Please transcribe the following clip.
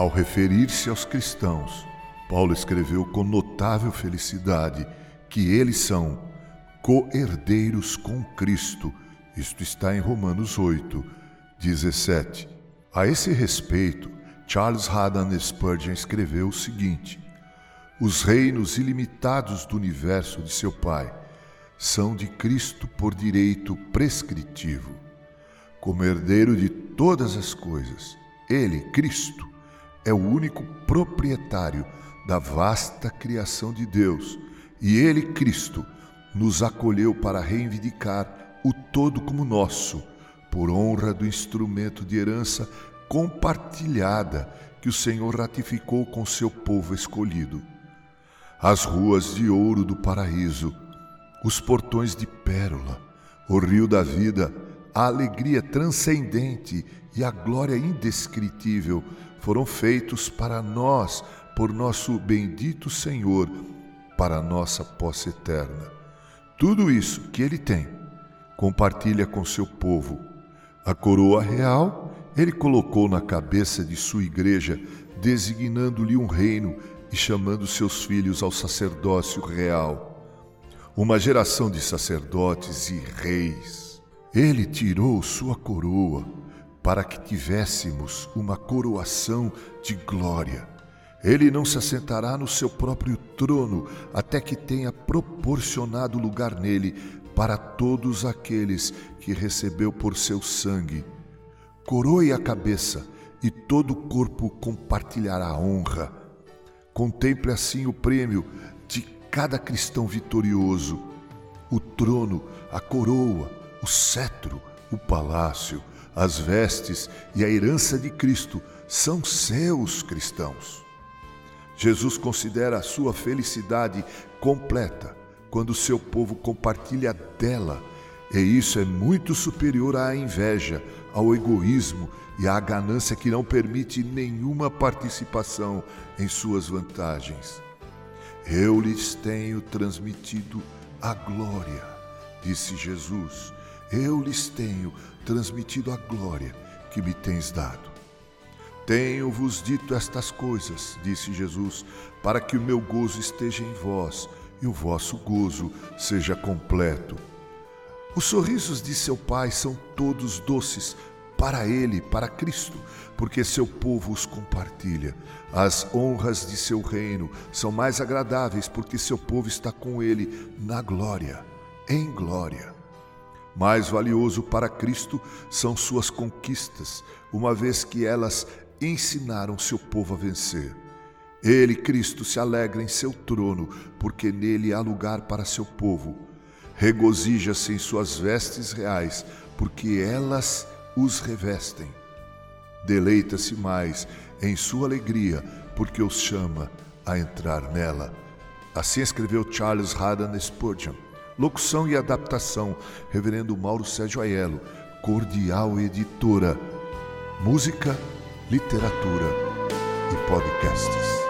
Ao referir-se aos cristãos, Paulo escreveu com notável felicidade que eles são co-herdeiros com Cristo. Isto está em Romanos 8, 17. A esse respeito, Charles Haddon Spurgeon escreveu o seguinte: Os reinos ilimitados do universo de seu Pai são de Cristo por direito prescritivo. Como herdeiro de todas as coisas, ele, Cristo, é o único proprietário da vasta criação de Deus, e ele, Cristo, nos acolheu para reivindicar o todo como nosso, por honra do instrumento de herança compartilhada que o Senhor ratificou com seu povo escolhido. As ruas de ouro do paraíso, os portões de pérola, o rio da vida, a alegria transcendente e a glória indescritível foram feitos para nós por nosso bendito Senhor, para nossa posse eterna. Tudo isso que ele tem, compartilha com seu povo. A coroa real ele colocou na cabeça de sua igreja, designando-lhe um reino e chamando seus filhos ao sacerdócio real. Uma geração de sacerdotes e reis. Ele tirou sua coroa para que tivéssemos uma coroação de glória. Ele não se assentará no seu próprio trono até que tenha proporcionado lugar nele para todos aqueles que recebeu por seu sangue. Coroe a cabeça e todo o corpo compartilhará a honra. Contemple assim o prêmio de cada cristão vitorioso: o trono, a coroa, o cetro, o palácio, as vestes e a herança de Cristo são seus cristãos. Jesus considera a sua felicidade completa quando seu povo compartilha dela, e isso é muito superior à inveja, ao egoísmo e à ganância que não permite nenhuma participação em suas vantagens. Eu lhes tenho transmitido a glória, disse Jesus. Eu lhes tenho transmitido a glória que me tens dado. Tenho-vos dito estas coisas, disse Jesus, para que o meu gozo esteja em vós e o vosso gozo seja completo. Os sorrisos de seu Pai são todos doces para Ele, para Cristo, porque seu povo os compartilha. As honras de seu reino são mais agradáveis, porque seu povo está com Ele na glória, em glória. Mais valioso para Cristo são suas conquistas, uma vez que elas ensinaram seu povo a vencer. Ele, Cristo, se alegra em seu trono, porque nele há lugar para seu povo. Regozija-se em suas vestes reais, porque elas os revestem. Deleita-se mais em sua alegria, porque os chama a entrar nela. Assim escreveu Charles Haddon Spurgeon. Locução e adaptação, Reverendo Mauro Sérgio Aiello, Cordial Editora. Música, literatura e podcasts.